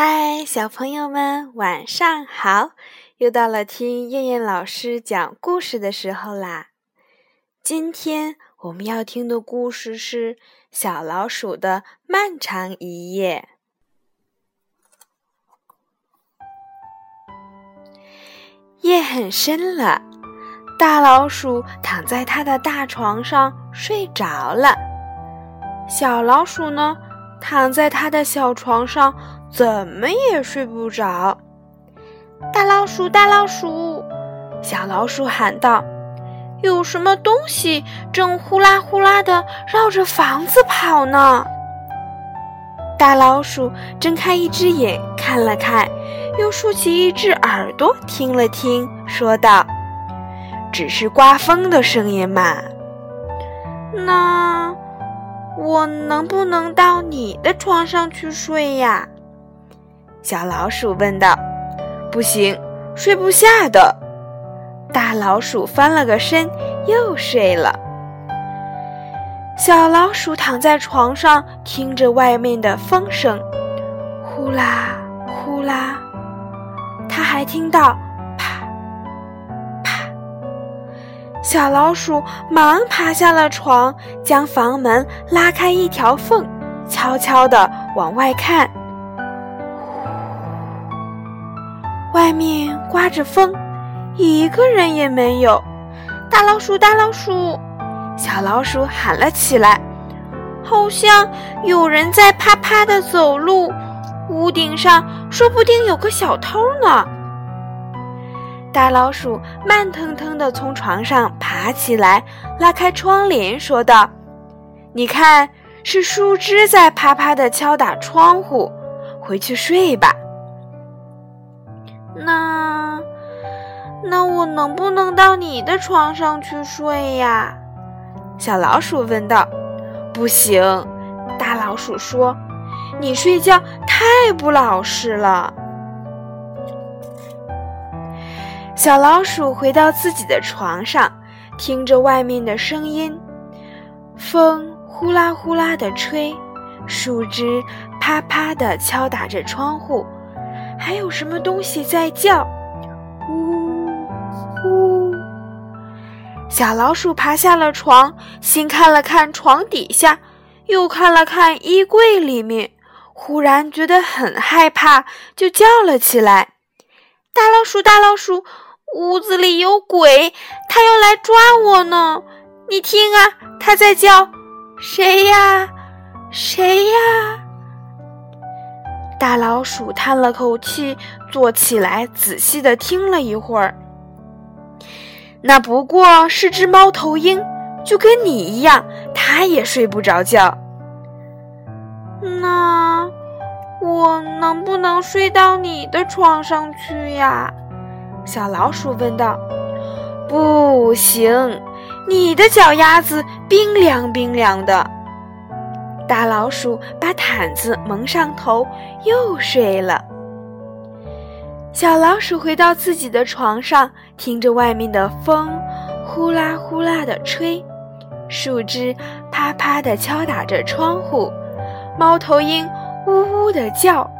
嗨，小朋友们，晚上好！又到了听燕燕老师讲故事的时候啦。今天我们要听的故事是《小老鼠的漫长一夜》。夜很深了，大老鼠躺在它的大床上睡着了。小老鼠呢，躺在它的小床上。怎么也睡不着。大老鼠，大老鼠，小老鼠喊道：“有什么东西正呼啦呼啦的绕着房子跑呢？”大老鼠睁开一只眼看了看，又竖起一只耳朵听了听，说道：“只是刮风的声音嘛。”那我能不能到你的床上去睡呀？小老鼠问道：“不行，睡不下的。”大老鼠翻了个身，又睡了。小老鼠躺在床上，听着外面的风声，呼啦呼啦。它还听到啪啪。小老鼠忙爬下了床，将房门拉开一条缝，悄悄地往外看。外面刮着风，一个人也没有。大老鼠，大老鼠，小老鼠喊了起来：“好像有人在啪啪的走路，屋顶上说不定有个小偷呢。”大老鼠慢腾腾地从床上爬起来，拉开窗帘，说道：“你看，是树枝在啪啪地敲打窗户。回去睡吧。”那我能不能到你的床上去睡呀？小老鼠问道。不行，大老鼠说，你睡觉太不老实了。小老鼠回到自己的床上，听着外面的声音，风呼啦呼啦的吹，树枝啪啪的敲打着窗户。还有什么东西在叫？呜呜！小老鼠爬下了床，先看了看床底下，又看了看衣柜里面，忽然觉得很害怕，就叫了起来：“大老鼠，大老鼠，屋子里有鬼，它要来抓我呢！你听啊，它在叫，谁呀？谁呀？”大老鼠叹了口气，坐起来，仔细的听了一会儿。那不过是只猫头鹰，就跟你一样，它也睡不着觉。那我能不能睡到你的床上去呀？小老鼠问道。不行，你的脚丫子冰凉冰凉的。大老鼠把毯子蒙上头，又睡了。小老鼠回到自己的床上，听着外面的风呼啦呼啦的吹，树枝啪啪的敲打着窗户，猫头鹰呜呜的叫。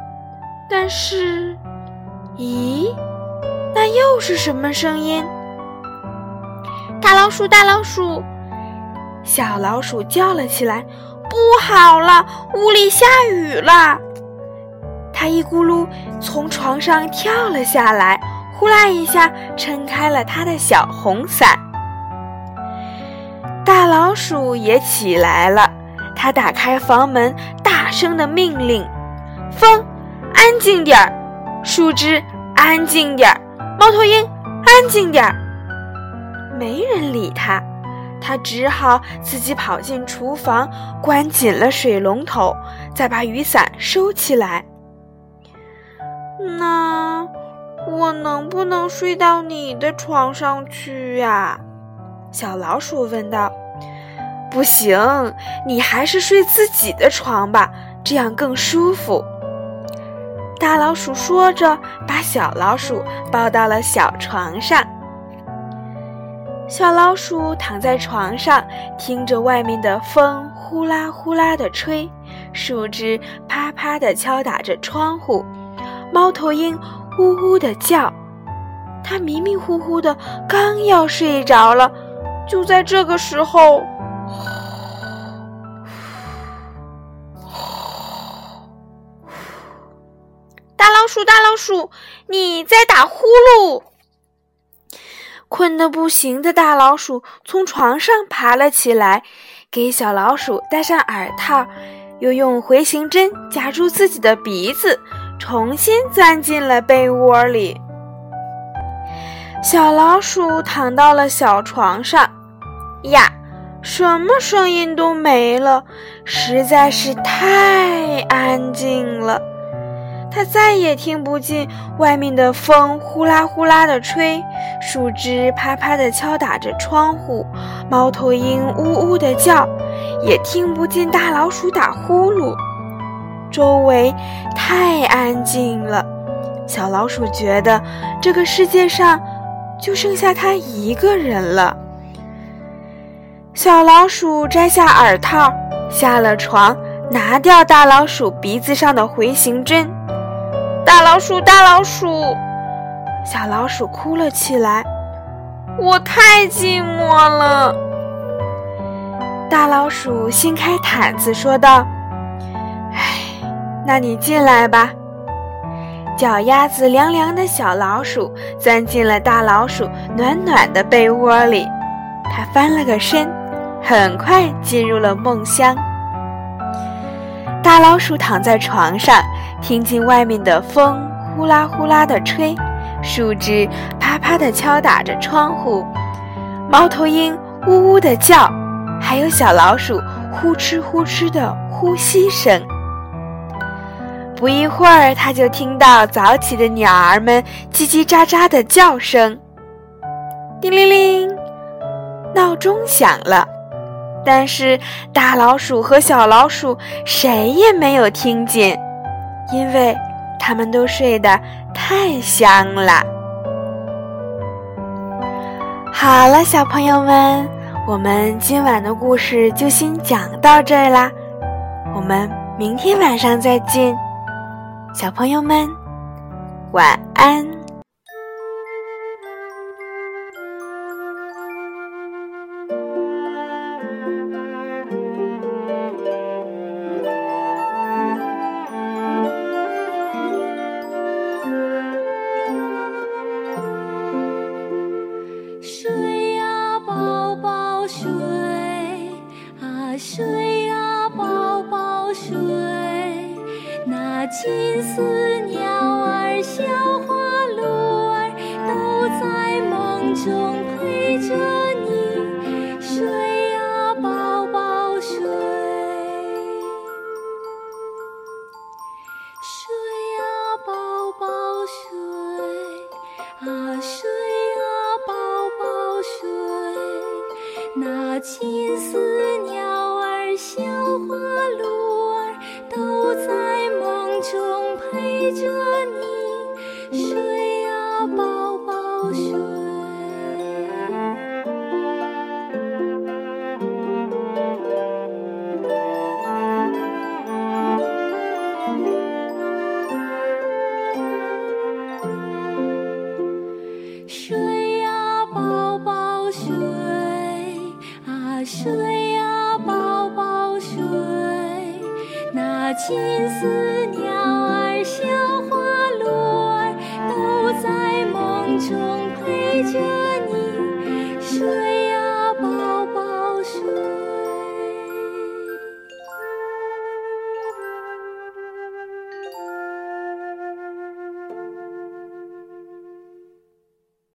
但是，咦，那又是什么声音？大老鼠，大老鼠，小老鼠叫了起来。不好了，屋里下雨了！他一咕噜从床上跳了下来，呼啦一下撑开了他的小红伞。大老鼠也起来了，他打开房门，大声的命令：“风，安静点儿；树枝，安静点儿；猫头鹰，安静点儿。”没人理他。他只好自己跑进厨房，关紧了水龙头，再把雨伞收起来。那我能不能睡到你的床上去呀？小老鼠问道。不行，你还是睡自己的床吧，这样更舒服。大老鼠说着，把小老鼠抱到了小床上。小老鼠躺在床上，听着外面的风呼啦呼啦的吹，树枝啪啪的敲打着窗户，猫头鹰呜呜的叫。它迷迷糊糊的，刚要睡着了，就在这个时候，大老鼠，大老鼠，你在打呼噜！困得不行的大老鼠从床上爬了起来，给小老鼠戴上耳套，又用回形针夹住自己的鼻子，重新钻进了被窝里。小老鼠躺到了小床上，呀，什么声音都没了，实在是太安静了。它再也听不见外面的风呼啦呼啦的吹，树枝啪啪的敲打着窗户，猫头鹰呜呜的叫，也听不见大老鼠打呼噜。周围太安静了，小老鼠觉得这个世界上。就剩下它一个人了。小老鼠摘下耳套，下了床，拿掉大老鼠鼻子上的回形针。大老鼠，大老鼠，小老鼠哭了起来。我太寂寞了。大老鼠掀开毯子说道：“，那你进来吧。”脚丫子凉凉的小老鼠钻进了大老鼠暖暖的被窝里，它翻了个身，很快进入了梦乡。大老鼠躺在床上，听见外面的风呼啦呼啦的吹，树枝啪啪的敲打着窗户，猫头鹰呜呜的叫，还有小老鼠呼哧呼哧的呼吸声。不一会儿，他就听到早起的鸟儿们叽叽喳喳的叫声。叮铃铃，闹钟响了，但是大老鼠和小老鼠谁也没有听见，因为他们都睡得太香了。好了，小朋友们，我们今晚的故事就先讲到这儿啦，我们明天晚上再见。小朋友们，晚安。睡呀，宝宝睡。金丝鸟儿、小花鹿儿都在梦中陪着